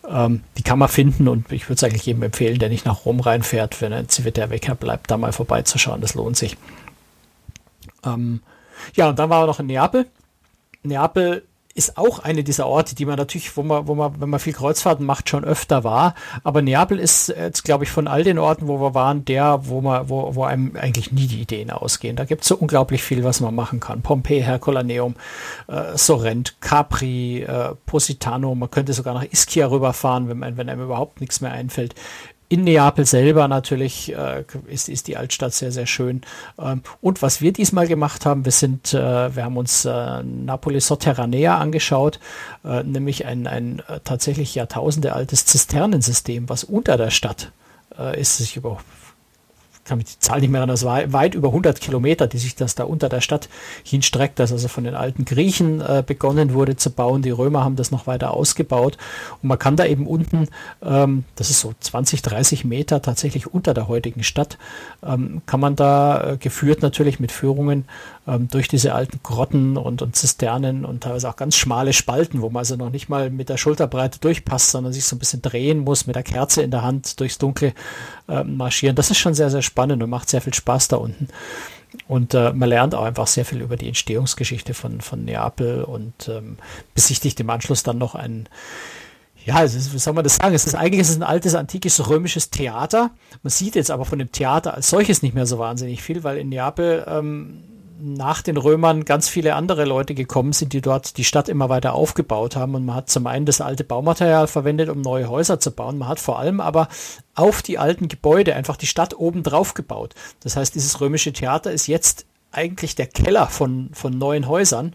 Ähm, die kann man finden und ich würde es eigentlich jedem empfehlen, der nicht nach Rom reinfährt, wenn er in Civitavecchia bleibt, da mal vorbeizuschauen. Das lohnt sich. Ähm, ja, und dann war er noch in Neapel. Neapel ist auch eine dieser Orte, die man natürlich, wo man, wo man, wenn man viel Kreuzfahrten macht, schon öfter war. Aber Neapel ist jetzt, glaube ich, von all den Orten, wo wir waren, der, wo man, wo, wo einem eigentlich nie die Ideen ausgehen. Da gibt es so unglaublich viel, was man machen kann. Pompeii, Herculaneum, äh, Sorrent, Capri, äh, Positano. Man könnte sogar nach Ischia rüberfahren, wenn, man, wenn einem überhaupt nichts mehr einfällt. In Neapel selber natürlich äh, ist, ist die Altstadt sehr, sehr schön. Ähm, und was wir diesmal gemacht haben, wir sind, äh, wir haben uns äh, Napoli Sotterranea angeschaut, äh, nämlich ein, ein äh, tatsächlich Jahrtausende altes Zisternensystem, was unter der Stadt äh, ist, sich über kann mich die Zahl nicht mehr erinnern, das war weit über 100 Kilometer, die sich das da unter der Stadt hinstreckt, das also von den alten Griechen äh, begonnen wurde zu bauen. Die Römer haben das noch weiter ausgebaut und man kann da eben unten, ähm, das ist so 20, 30 Meter tatsächlich unter der heutigen Stadt, ähm, kann man da äh, geführt natürlich mit Führungen ähm, durch diese alten Grotten und, und Zisternen und teilweise auch ganz schmale Spalten, wo man also noch nicht mal mit der Schulterbreite durchpasst, sondern sich so ein bisschen drehen muss, mit der Kerze in der Hand durchs Dunkle äh, marschieren. Das ist schon sehr, sehr spannend und macht sehr viel Spaß da unten. Und äh, man lernt auch einfach sehr viel über die Entstehungsgeschichte von, von Neapel und ähm, besichtigt im Anschluss dann noch ein ja, ist, wie soll man das sagen? Es ist eigentlich es ist ein altes, antikes römisches Theater. Man sieht jetzt aber von dem Theater als solches nicht mehr so wahnsinnig viel, weil in Neapel ähm, nach den Römern ganz viele andere Leute gekommen sind, die dort die Stadt immer weiter aufgebaut haben. Und man hat zum einen das alte Baumaterial verwendet, um neue Häuser zu bauen. Man hat vor allem aber auf die alten Gebäude einfach die Stadt oben drauf gebaut. Das heißt, dieses römische Theater ist jetzt eigentlich der Keller von, von neuen Häusern.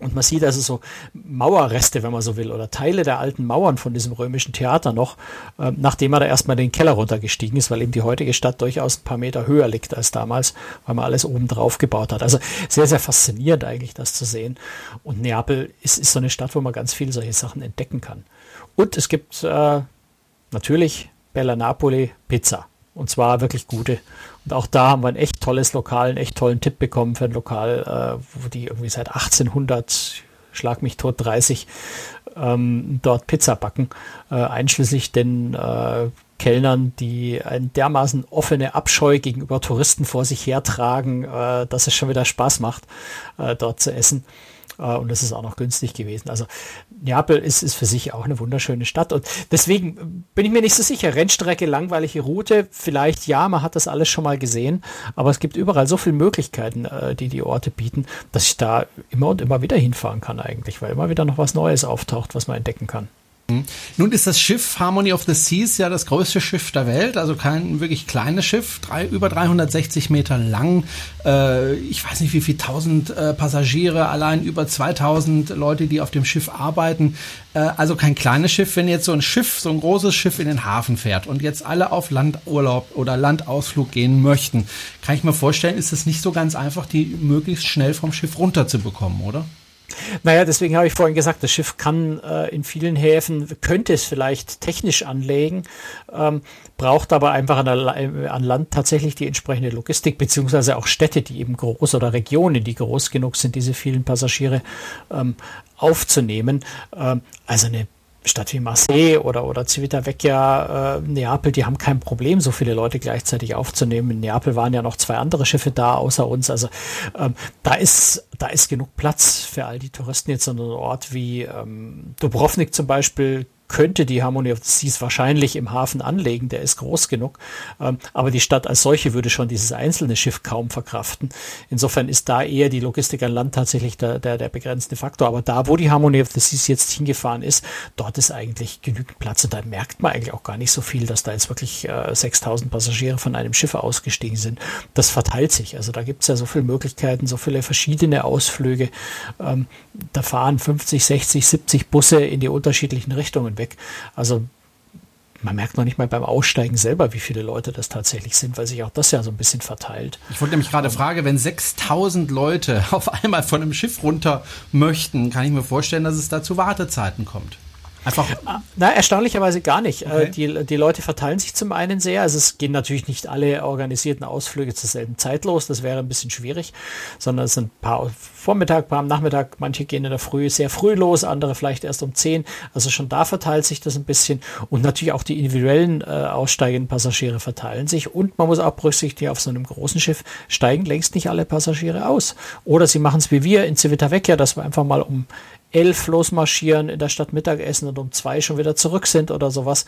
Und man sieht also so Mauerreste, wenn man so will, oder Teile der alten Mauern von diesem römischen Theater noch, äh, nachdem er da erstmal den Keller runtergestiegen ist, weil eben die heutige Stadt durchaus ein paar Meter höher liegt als damals, weil man alles oben drauf gebaut hat. Also sehr, sehr faszinierend eigentlich, das zu sehen. Und Neapel ist, ist so eine Stadt, wo man ganz viele solche Sachen entdecken kann. Und es gibt äh, natürlich Bella Napoli Pizza. Und zwar wirklich gute. Und auch da haben wir ein echt tolles Lokal, einen echt tollen Tipp bekommen für ein Lokal, äh, wo die irgendwie seit 1800, schlag mich tot, 30 ähm, dort Pizza backen, äh, einschließlich den äh, Kellnern, die ein dermaßen offene Abscheu gegenüber Touristen vor sich hertragen, äh, dass es schon wieder Spaß macht, äh, dort zu essen. Äh, und das ist auch noch günstig gewesen. Also Neapel ist, ist für sich auch eine wunderschöne Stadt. Und deswegen bin ich mir nicht so sicher. Rennstrecke, langweilige Route, vielleicht ja, man hat das alles schon mal gesehen. Aber es gibt überall so viele Möglichkeiten, äh, die die Orte bieten, dass ich da immer und immer wieder hinfahren kann eigentlich, weil immer wieder noch was Neues auftaucht, was man entdecken kann. Nun ist das Schiff Harmony of the Seas ja das größte Schiff der Welt, also kein wirklich kleines Schiff, drei, über 360 Meter lang. Äh, ich weiß nicht, wie viel tausend äh, Passagiere, allein über 2000 Leute, die auf dem Schiff arbeiten. Äh, also kein kleines Schiff. Wenn jetzt so ein Schiff, so ein großes Schiff in den Hafen fährt und jetzt alle auf Landurlaub oder Landausflug gehen möchten, kann ich mir vorstellen, ist es nicht so ganz einfach, die möglichst schnell vom Schiff runterzubekommen, oder? Naja, deswegen habe ich vorhin gesagt, das Schiff kann äh, in vielen Häfen, könnte es vielleicht technisch anlegen, ähm, braucht aber einfach an, der, äh, an, Land tatsächlich die entsprechende Logistik, beziehungsweise auch Städte, die eben groß oder Regionen, die groß genug sind, diese vielen Passagiere ähm, aufzunehmen. Ähm, also eine Stadt wie Marseille oder, oder Civitavecchia, äh, Neapel, die haben kein Problem, so viele Leute gleichzeitig aufzunehmen. In Neapel waren ja noch zwei andere Schiffe da, außer uns. Also ähm, da ist da ist genug Platz für all die Touristen. Jetzt an einem Ort wie ähm, Dubrovnik zum Beispiel könnte die Harmony of the Seas wahrscheinlich im Hafen anlegen, der ist groß genug. Ähm, aber die Stadt als solche würde schon dieses einzelne Schiff kaum verkraften. Insofern ist da eher die Logistik an Land tatsächlich der, der, der begrenzende Faktor. Aber da, wo die Harmony of the Seas jetzt hingefahren ist, dort ist eigentlich genügend Platz und da merkt man eigentlich auch gar nicht so viel, dass da jetzt wirklich äh, 6000 Passagiere von einem Schiff ausgestiegen sind. Das verteilt sich. Also da gibt es ja so viele Möglichkeiten, so viele verschiedene Ausflüge. Ähm, da fahren 50, 60, 70 Busse in die unterschiedlichen Richtungen weg. Also man merkt noch nicht mal beim Aussteigen selber, wie viele Leute das tatsächlich sind, weil sich auch das ja so ein bisschen verteilt. Ich wollte nämlich gerade um, fragen, wenn 6000 Leute auf einmal von einem Schiff runter möchten, kann ich mir vorstellen, dass es da zu Wartezeiten kommt. Einfach. Ah, na, erstaunlicherweise gar nicht. Äh, okay. Die, die Leute verteilen sich zum einen sehr. Also es gehen natürlich nicht alle organisierten Ausflüge zur selben Zeit los. Das wäre ein bisschen schwierig, sondern es sind ein paar Vormittag, paar am Nachmittag. Manche gehen in der Früh sehr früh los, andere vielleicht erst um 10. Also schon da verteilt sich das ein bisschen. Und natürlich auch die individuellen äh, aussteigenden Passagiere verteilen sich. Und man muss auch berücksichtigen, auf so einem großen Schiff steigen längst nicht alle Passagiere aus. Oder sie machen es wie wir in Civitavecchia, dass wir einfach mal um elf losmarschieren, in der Stadt Mittagessen und um zwei schon wieder zurück sind oder sowas.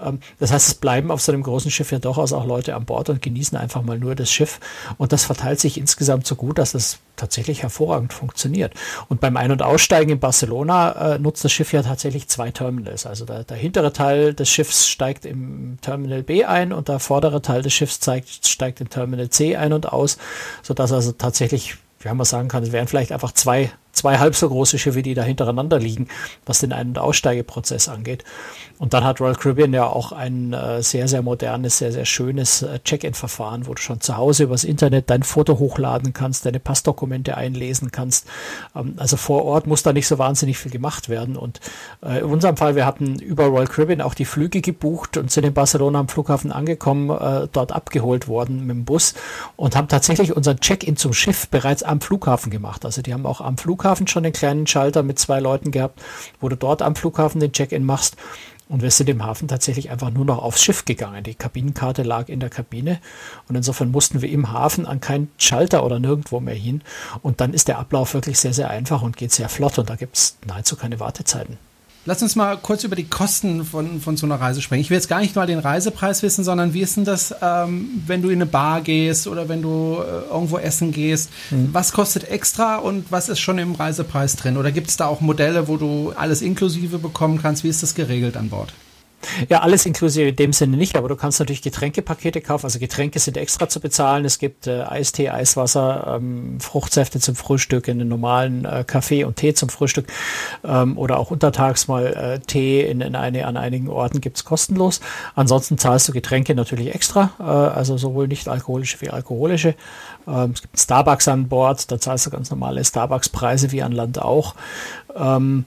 Ähm, das heißt, es bleiben auf so einem großen Schiff ja durchaus auch Leute an Bord und genießen einfach mal nur das Schiff. Und das verteilt sich insgesamt so gut, dass es tatsächlich hervorragend funktioniert. Und beim Ein- und Aussteigen in Barcelona äh, nutzt das Schiff ja tatsächlich zwei Terminals. Also der, der, hintere Teil des Schiffs steigt im Terminal B ein und der vordere Teil des Schiffs zeigt, steigt im Terminal C ein und aus, sodass also tatsächlich, wie man sagen kann, es wären vielleicht einfach zwei zwei halb so große Schiffe, die da hintereinander liegen, was den Ein- und Aussteigeprozess angeht. Und dann hat Royal Caribbean ja auch ein äh, sehr, sehr modernes, sehr, sehr schönes äh, Check-in-Verfahren, wo du schon zu Hause übers Internet dein Foto hochladen kannst, deine Passdokumente einlesen kannst. Ähm, also vor Ort muss da nicht so wahnsinnig viel gemacht werden. Und äh, in unserem Fall, wir hatten über Royal Caribbean auch die Flüge gebucht und sind in Barcelona am Flughafen angekommen, äh, dort abgeholt worden mit dem Bus und haben tatsächlich unseren Check-in zum Schiff bereits am Flughafen gemacht. Also die haben auch am Flughafen schon den kleinen Schalter mit zwei Leuten gehabt, wo du dort am Flughafen den Check-in machst. Und wir sind im Hafen tatsächlich einfach nur noch aufs Schiff gegangen. Die Kabinenkarte lag in der Kabine und insofern mussten wir im Hafen an keinen Schalter oder nirgendwo mehr hin. Und dann ist der Ablauf wirklich sehr, sehr einfach und geht sehr flott und da gibt es nahezu keine Wartezeiten. Lass uns mal kurz über die Kosten von, von so einer Reise sprechen. Ich will jetzt gar nicht mal den Reisepreis wissen, sondern wie ist denn das, ähm, wenn du in eine Bar gehst oder wenn du äh, irgendwo essen gehst? Mhm. Was kostet extra und was ist schon im Reisepreis drin? Oder gibt es da auch Modelle, wo du alles inklusive bekommen kannst? Wie ist das geregelt an Bord? Ja, alles inklusive in dem Sinne nicht, aber du kannst natürlich Getränkepakete kaufen. Also Getränke sind extra zu bezahlen. Es gibt äh, Eistee, Eiswasser, ähm, Fruchtsäfte zum Frühstück, in den normalen äh, Kaffee und Tee zum Frühstück ähm, oder auch untertags mal äh, Tee in, in eine, an einigen Orten gibt's kostenlos. Ansonsten zahlst du Getränke natürlich extra, äh, also sowohl nicht alkoholische wie alkoholische. Ähm, es gibt Starbucks an Bord, da zahlst du ganz normale Starbucks-Preise wie an Land auch. Ähm,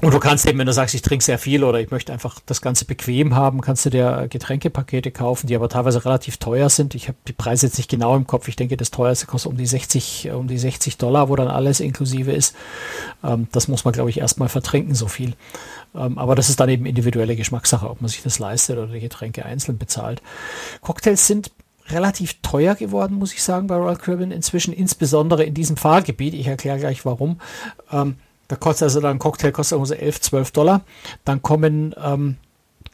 und du kannst eben, wenn du sagst, ich trinke sehr viel oder ich möchte einfach das Ganze bequem haben, kannst du dir Getränkepakete kaufen, die aber teilweise relativ teuer sind. Ich habe die Preise jetzt nicht genau im Kopf. Ich denke, das teuerste kostet um die 60, um die 60 Dollar, wo dann alles inklusive ist. Ähm, das muss man, glaube ich, erstmal vertrinken, so viel. Ähm, aber das ist dann eben individuelle Geschmackssache, ob man sich das leistet oder die Getränke einzeln bezahlt. Cocktails sind relativ teuer geworden, muss ich sagen, bei Royal Caribbean inzwischen, insbesondere in diesem Fahrgebiet. Ich erkläre gleich warum. Ähm, da kostet also dann ein Cocktail kostet so 11, 12 Dollar. Dann kommen ähm,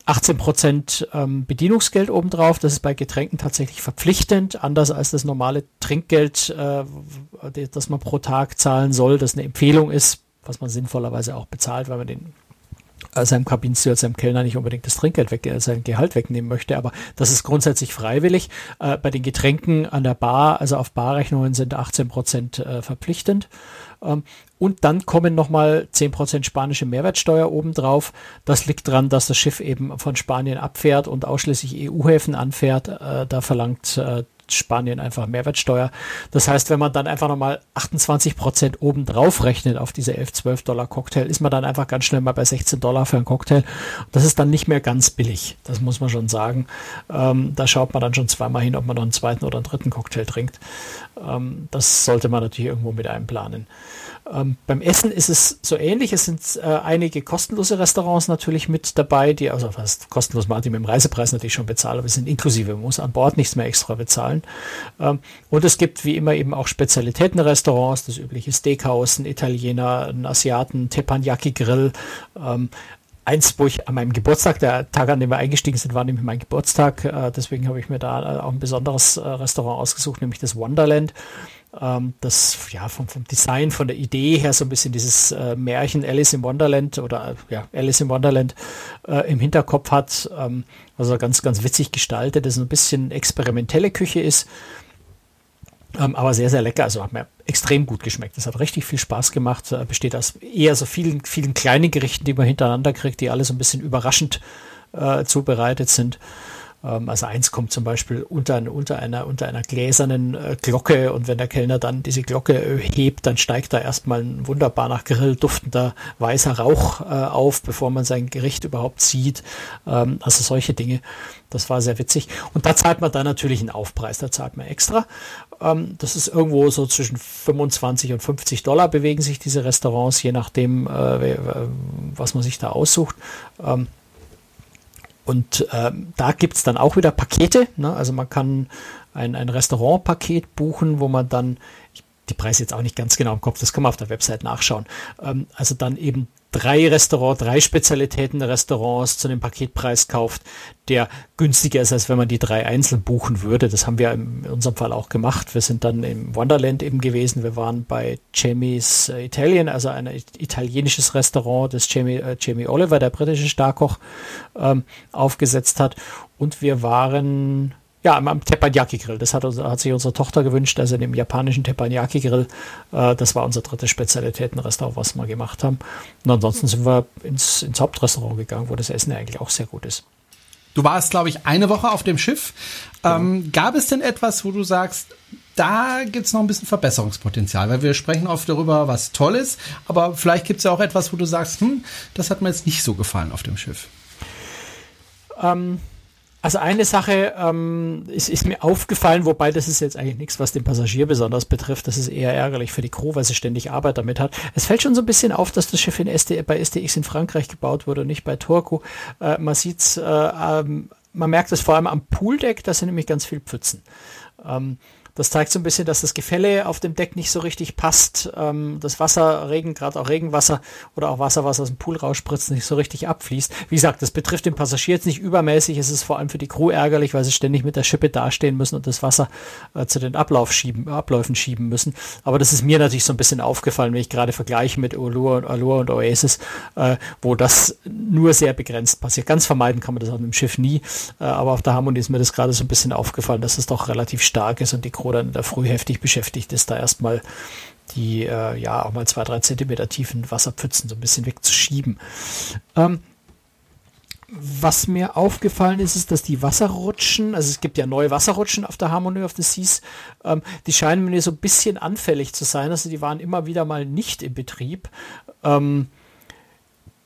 18 Prozent ähm, Bedienungsgeld obendrauf. Das ist bei Getränken tatsächlich verpflichtend, anders als das normale Trinkgeld, äh, das man pro Tag zahlen soll, das eine Empfehlung ist, was man sinnvollerweise auch bezahlt, weil man den seinem Kabinensteward, seinem Kellner nicht unbedingt das Trinkgeld weg, äh, sein Gehalt wegnehmen möchte, aber das ist grundsätzlich freiwillig. Äh, bei den Getränken an der Bar, also auf Barrechnungen sind 18 Prozent äh, verpflichtend. Ähm, und dann kommen nochmal 10% spanische Mehrwertsteuer obendrauf. Das liegt daran, dass das Schiff eben von Spanien abfährt und ausschließlich EU-Häfen anfährt. Äh, da verlangt äh, Spanien einfach Mehrwertsteuer. Das heißt, wenn man dann einfach nochmal 28 Prozent obendrauf rechnet auf diese 11, 12 Dollar Cocktail, ist man dann einfach ganz schnell mal bei 16 Dollar für einen Cocktail. Das ist dann nicht mehr ganz billig. Das muss man schon sagen. Ähm, da schaut man dann schon zweimal hin, ob man noch einen zweiten oder einen dritten Cocktail trinkt. Ähm, das sollte man natürlich irgendwo mit einplanen. Ähm, beim Essen ist es so ähnlich. Es sind äh, einige kostenlose Restaurants natürlich mit dabei, die, also was kostenlos machen, die mit dem Reisepreis natürlich schon bezahlen, aber es sind inklusive, man muss an Bord nichts mehr extra bezahlen. Ähm, und es gibt wie immer eben auch Spezialitätenrestaurants, das übliche Steakhouse, ein Italiener, ein Asiaten, Teppanyaki Grill, ähm, eins, wo ich an meinem Geburtstag, der Tag, an dem wir eingestiegen sind, war nämlich mein Geburtstag. Äh, deswegen habe ich mir da äh, auch ein besonderes äh, Restaurant ausgesucht, nämlich das Wonderland ähm, das ja vom, vom Design, von der Idee her so ein bisschen dieses äh, Märchen Alice im Wonderland oder äh, ja, Alice im Wonderland äh, im Hinterkopf hat, ähm, also ganz, ganz witzig gestaltet, das ein bisschen experimentelle Küche ist, ähm, aber sehr, sehr lecker. Also hat mir extrem gut geschmeckt. Das hat richtig viel Spaß gemacht. Äh, besteht aus eher so vielen, vielen kleinen Gerichten, die man hintereinander kriegt, die alle so ein bisschen überraschend äh, zubereitet sind. Ähm, also eins kommt zum Beispiel unter, unter, einer, unter einer gläsernen äh, Glocke und wenn der Kellner dann diese Glocke äh, hebt, dann steigt da erstmal ein wunderbar nach Grill duftender weißer Rauch äh, auf, bevor man sein Gericht überhaupt sieht. Ähm, also solche Dinge. Das war sehr witzig. Und da zahlt man dann natürlich einen Aufpreis, da zahlt man extra. Ähm, das ist irgendwo so zwischen 25 und 50 Dollar bewegen sich diese Restaurants, je nachdem, äh, was man sich da aussucht. Ähm, und ähm, da gibt's dann auch wieder Pakete. Ne? Also man kann ein, ein Restaurantpaket buchen, wo man dann, ich, die Preise jetzt auch nicht ganz genau im Kopf, das kann man auf der Website nachschauen. Ähm, also dann eben drei Restaurants, drei Spezialitäten Restaurants zu einem Paketpreis kauft, der günstiger ist, als wenn man die drei einzeln buchen würde. Das haben wir in unserem Fall auch gemacht. Wir sind dann im Wonderland eben gewesen. Wir waren bei Jamie's Italian, also ein italienisches Restaurant, das Jamie, äh, Jamie Oliver, der britische Starkoch, ähm, aufgesetzt hat. Und wir waren ja, am, Teppanyaki-Grill. Das hat, hat, sich unsere Tochter gewünscht, also in dem japanischen Teppanyaki-Grill. Äh, das war unser drittes Spezialitätenrestaurant, was wir gemacht haben. Und ansonsten sind wir ins, ins Hauptrestaurant gegangen, wo das Essen eigentlich auch sehr gut ist. Du warst, glaube ich, eine Woche auf dem Schiff. Ja. Ähm, gab es denn etwas, wo du sagst, da gibt es noch ein bisschen Verbesserungspotenzial, weil wir sprechen oft darüber, was toll ist, aber vielleicht gibt es ja auch etwas, wo du sagst, hm, das hat mir jetzt nicht so gefallen auf dem Schiff. Ähm, also eine Sache ähm, ist, ist, mir aufgefallen, wobei das ist jetzt eigentlich nichts, was den Passagier besonders betrifft. Das ist eher ärgerlich für die Crew, weil sie ständig Arbeit damit hat. Es fällt schon so ein bisschen auf, dass das Schiff in SD, bei STX in Frankreich gebaut wurde und nicht bei Turku. Äh, man sieht's, äh, ähm, man merkt es vor allem am Pooldeck, da sind nämlich ganz viel Pfützen. Ähm, das zeigt so ein bisschen, dass das Gefälle auf dem Deck nicht so richtig passt. Ähm, das Wasser, Regen, gerade auch Regenwasser oder auch Wasser, was aus dem Pool rausspritzt, nicht so richtig abfließt. Wie gesagt, das betrifft den Passagier jetzt nicht übermäßig. Es ist vor allem für die Crew ärgerlich, weil sie ständig mit der Schippe dastehen müssen und das Wasser äh, zu den Ablauf schieben, Abläufen schieben müssen. Aber das ist mir natürlich so ein bisschen aufgefallen, wenn ich gerade vergleiche mit Allure und, Allure und Oasis, äh, wo das nur sehr begrenzt passiert. Ganz vermeiden kann man das auf dem Schiff nie. Äh, aber auf der Harmonie ist mir das gerade so ein bisschen aufgefallen, dass es doch relativ stark ist und die Crew Dann in der Früh heftig beschäftigt ist, da erstmal die äh, ja auch mal zwei, drei Zentimeter tiefen Wasserpfützen so ein bisschen wegzuschieben. Ähm, was mir aufgefallen ist, ist, dass die Wasserrutschen, also es gibt ja neue Wasserrutschen auf der Harmony of the Seas, ähm, die scheinen mir so ein bisschen anfällig zu sein. Also die waren immer wieder mal nicht in Betrieb. Ähm,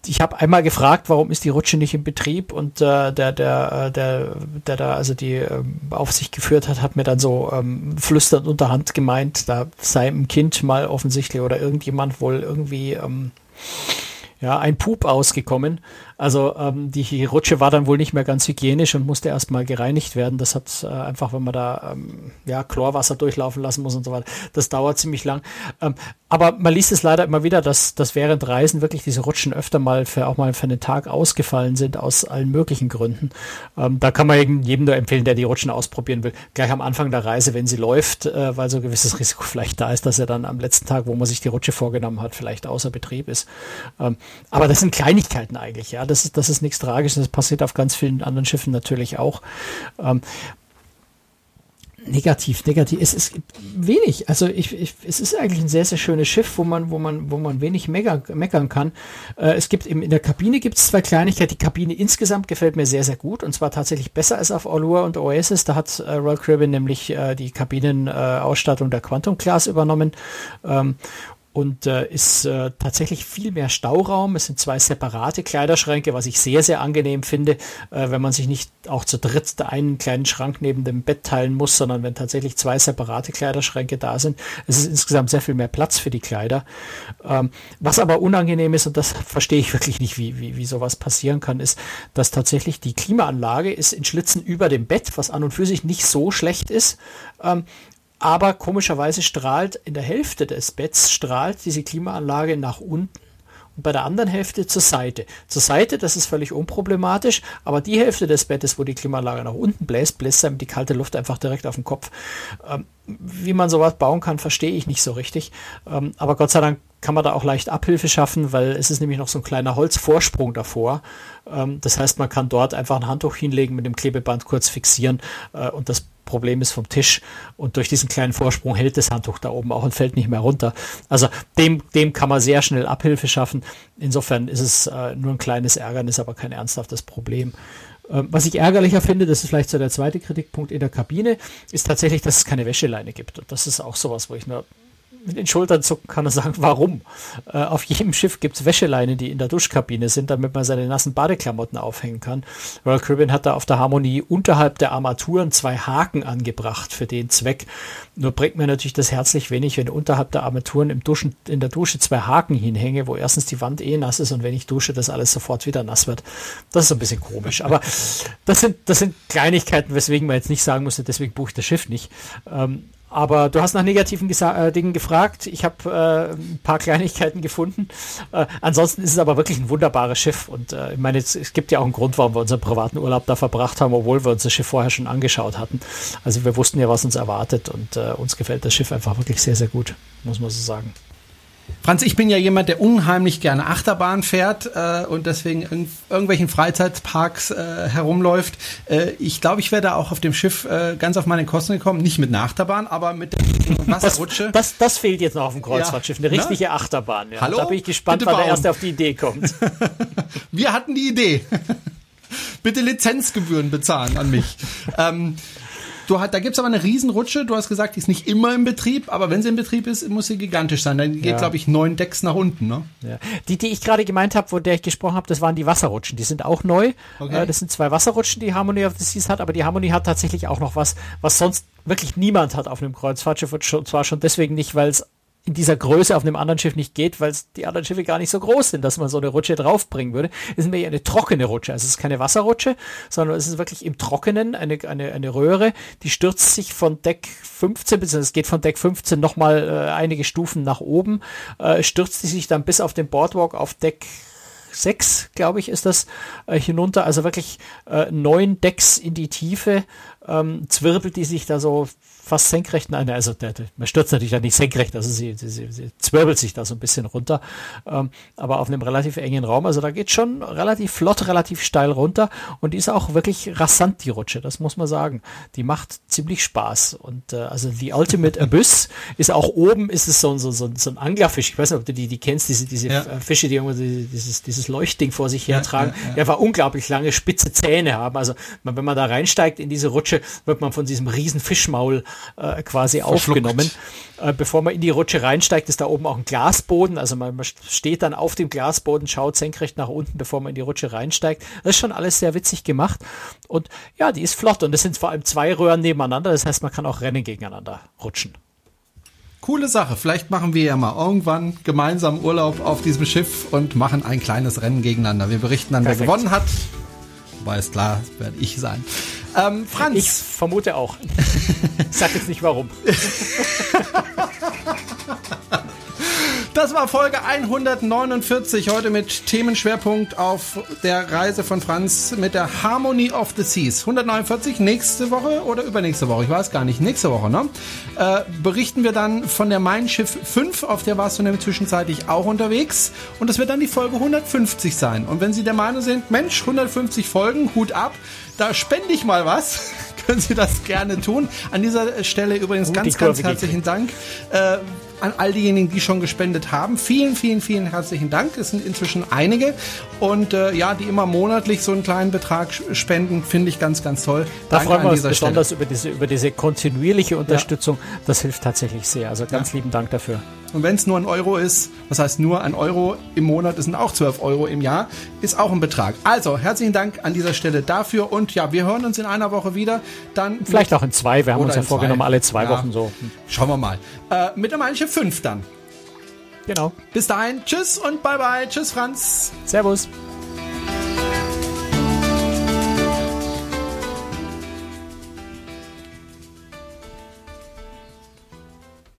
ich habe einmal gefragt, warum ist die Rutsche nicht in Betrieb und äh, der, der, äh, der, der da also die äh, Aufsicht geführt hat, hat mir dann so ähm, flüsternd unterhand gemeint, da sei ein Kind mal offensichtlich oder irgendjemand wohl irgendwie ähm, ja, ein Pup ausgekommen. Also ähm, die Rutsche war dann wohl nicht mehr ganz hygienisch und musste erstmal gereinigt werden. Das hat äh, einfach, wenn man da ähm, ja, Chlorwasser durchlaufen lassen muss und so weiter, das dauert ziemlich lang. Ähm, aber man liest es leider immer wieder, dass, dass während Reisen wirklich diese Rutschen öfter mal für auch mal für einen Tag ausgefallen sind aus allen möglichen Gründen. Ähm, da kann man jedem nur empfehlen, der die Rutschen ausprobieren will, gleich am Anfang der Reise, wenn sie läuft, äh, weil so ein gewisses Risiko vielleicht da ist, dass er dann am letzten Tag, wo man sich die Rutsche vorgenommen hat, vielleicht außer Betrieb ist. Ähm, aber das sind Kleinigkeiten eigentlich, ja. Das ist, das ist nichts Tragisches. Das passiert auf ganz vielen anderen Schiffen natürlich auch. Ähm, negativ, negativ. Es ist wenig. Also ich, ich, es ist eigentlich ein sehr, sehr schönes Schiff, wo man, wo man, wo man wenig meckern, meckern kann. Äh, es gibt im, in der Kabine gibt es zwei Kleinigkeiten. Die Kabine insgesamt gefällt mir sehr, sehr gut und zwar tatsächlich besser als auf Allure und Oasis. Da hat äh, Royal Caribbean nämlich äh, die Kabinenausstattung der Quantum Class übernommen. Ähm, und äh, ist äh, tatsächlich viel mehr Stauraum. Es sind zwei separate Kleiderschränke, was ich sehr, sehr angenehm finde, äh, wenn man sich nicht auch zu dritt einen kleinen Schrank neben dem Bett teilen muss, sondern wenn tatsächlich zwei separate Kleiderschränke da sind. Es ist insgesamt sehr viel mehr Platz für die Kleider. Ähm, was aber unangenehm ist, und das verstehe ich wirklich nicht, wie, wie, wie sowas passieren kann, ist, dass tatsächlich die Klimaanlage ist in Schlitzen über dem Bett, was an und für sich nicht so schlecht ist. Ähm, aber komischerweise strahlt in der Hälfte des Betts strahlt diese Klimaanlage nach unten und bei der anderen Hälfte zur Seite. Zur Seite, das ist völlig unproblematisch, aber die Hälfte des Bettes, wo die Klimaanlage nach unten bläst, bläst einem die kalte Luft einfach direkt auf den Kopf. Ähm, wie man sowas bauen kann, verstehe ich nicht so richtig. Ähm, aber Gott sei Dank kann man da auch leicht Abhilfe schaffen, weil es ist nämlich noch so ein kleiner Holzvorsprung davor. Ähm, das heißt, man kann dort einfach ein Handtuch hinlegen, mit dem Klebeband kurz fixieren äh, und das Problem ist vom Tisch und durch diesen kleinen Vorsprung hält das Handtuch da oben auch und fällt nicht mehr runter. Also dem, dem kann man sehr schnell Abhilfe schaffen. Insofern ist es äh, nur ein kleines Ärgernis, aber kein ernsthaftes Problem. Ähm, was ich ärgerlicher finde, das ist vielleicht so der zweite Kritikpunkt in der Kabine, ist tatsächlich, dass es keine Wäscheleine gibt. Und das ist auch sowas, wo ich nur mit den Schultern zucken kann und sagen, warum? Äh, auf jedem Schiff gibt es Wäscheleine, die in der Duschkabine sind, damit man seine nassen Badeklamotten aufhängen kann. Royal Caribbean hat da auf der Harmonie unterhalb der Armaturen zwei Haken angebracht für den Zweck. Nur bringt mir natürlich das herzlich wenig, wenn unterhalb der Armaturen im Duschen, in der Dusche zwei Haken hinhänge, wo erstens die Wand eh nass ist und wenn ich dusche, das alles sofort wieder nass wird. Das ist ein bisschen komisch. Aber das sind, das sind Kleinigkeiten, weswegen man jetzt nicht sagen musste, deswegen buche ich das Schiff nicht. Ähm, aber du hast nach negativen Gesa äh, Dingen gefragt. Ich habe äh, ein paar Kleinigkeiten gefunden. Äh, ansonsten ist es aber wirklich ein wunderbares Schiff. Und äh, ich meine, es, es, gibt ja auch einen Grund, warum wir unseren privaten Urlaub da verbracht haben, obwohl wir uns das Schiff vorher schon angeschaut hatten. Also wir wussten ja, was uns erwartet. Und äh, uns gefällt das Schiff einfach wirklich sehr, sehr gut, muss man so sagen. Franz, ich bin ja jemand, der unheimlich gerne Achterbahn fährt äh, und deswegen in irgendwelchen Freizeitparks äh, herumläuft. Äh, ich glaube, ich wäre auch auf dem Schiff äh, ganz auf meine Kosten gekommen. Nicht mit einer Achterbahn, aber mit der Wasserrutsche. Das, das, das, fehlt jetzt noch auf dem Kreuzfahrtschiff. Eine richtige Na? Achterbahn. Ja. Hallo? Da bin ich gespannt, wann der Erste auf die Idee kommt. Wir hatten die Idee. Bitte Lizenzgebühren bezahlen an mich. ähm, Du hat, da gibt's aber eine Riesenrutsche. Du hast gesagt, die ist nicht immer im Betrieb, aber wenn sie im Betrieb ist, muss sie gigantisch sein. Dann geht, ja. glaube ich, neun Decks nach unten. Ne? Ja. Die, die ich gerade gemeint habe, wo der ich gesprochen habe, das waren die Wasserrutschen. Die sind auch neu. Okay. Äh, das sind zwei Wasserrutschen, die Harmony of the Seas hat, aber die Harmony hat tatsächlich auch noch was, was sonst wirklich niemand hat auf einem Kreuzfahrtschiff. Und zwar schon deswegen nicht, weil es in dieser Größe auf einem anderen Schiff nicht geht, weil die anderen Schiffe gar nicht so groß sind, dass man so eine Rutsche draufbringen würde. Es ist mehr eine trockene Rutsche. Also es ist keine Wasserrutsche, sondern es ist wirklich im Trockenen eine, eine, eine Röhre, die stürzt sich von Deck 15, beziehungsweise es geht von Deck 15 nochmal äh, einige Stufen nach oben, äh, stürzt die sich dann bis auf den Boardwalk auf Deck 6, glaube ich, ist das äh, hinunter. Also wirklich äh, neun Decks in die Tiefe, ähm, zwirbelt die sich da so fast senkrecht, nein, also der, der, man stürzt natürlich da nicht senkrecht, also sie, sie, sie, sie zwirbelt sich da so ein bisschen runter, ähm, aber auf einem relativ engen Raum, also da geht schon relativ flott, relativ steil runter und die ist auch wirklich rasant, die Rutsche, das muss man sagen. Die macht ziemlich Spaß und äh, also die Ultimate Abyss ist auch oben, ist es so, so, so, so ein Anglerfisch, ich weiß nicht, ob du die, die kennst, diese, diese ja. Fische, die irgendwie dieses, dieses Leuchtding vor sich hertragen, ja, ja, die einfach unglaublich lange spitze Zähne haben, also wenn man da reinsteigt in diese Rutsche, wird man von diesem riesen Fischmaul äh, quasi aufgenommen. Äh, bevor man in die Rutsche reinsteigt, ist da oben auch ein Glasboden. Also man, man steht dann auf dem Glasboden, schaut senkrecht nach unten, bevor man in die Rutsche reinsteigt. Das ist schon alles sehr witzig gemacht. Und ja, die ist flott. Und es sind vor allem zwei Röhren nebeneinander. Das heißt, man kann auch Rennen gegeneinander rutschen. Coole Sache. Vielleicht machen wir ja mal irgendwann gemeinsam Urlaub auf diesem Schiff und machen ein kleines Rennen gegeneinander. Wir berichten dann, Perfekt. wer gewonnen hat. Wobei ist klar, das werde ich sein. Ähm, Franz. Ich vermute auch. Ich sag jetzt nicht warum. Das war Folge 149 heute mit Themenschwerpunkt auf der Reise von Franz mit der Harmony of the Seas. 149 nächste Woche oder übernächste Woche, ich weiß gar nicht, nächste Woche, ne? Äh, berichten wir dann von der Mein Schiff 5, auf der warst du nämlich zwischenzeitlich auch unterwegs und das wird dann die Folge 150 sein. Und wenn Sie der Meinung sind, Mensch, 150 Folgen, Hut ab, da spende ich mal was. Können Sie das gerne tun. An dieser Stelle übrigens Gut, ganz, ganz herzlichen Dank. Äh, an all diejenigen, die schon gespendet haben. Vielen, vielen, vielen herzlichen Dank. Es sind inzwischen einige. Und äh, ja, die immer monatlich so einen kleinen Betrag spenden, finde ich ganz, ganz toll. Da Danke freuen wir uns Stelle. besonders über diese, über diese kontinuierliche Unterstützung. Das hilft tatsächlich sehr. Also ganz lieben Dank dafür. Und wenn es nur ein Euro ist, das heißt nur ein Euro im Monat, es sind auch 12 Euro im Jahr, ist auch ein Betrag. Also, herzlichen Dank an dieser Stelle dafür. Und ja, wir hören uns in einer Woche wieder. Dann Vielleicht auch in zwei. Wir haben uns ja vorgenommen, alle zwei Ja. Wochen so. Schauen wir mal. Äh, mit der Manche 5 dann. Genau. Bis dahin, tschüss und bye bye. Tschüss, Franz. Servus.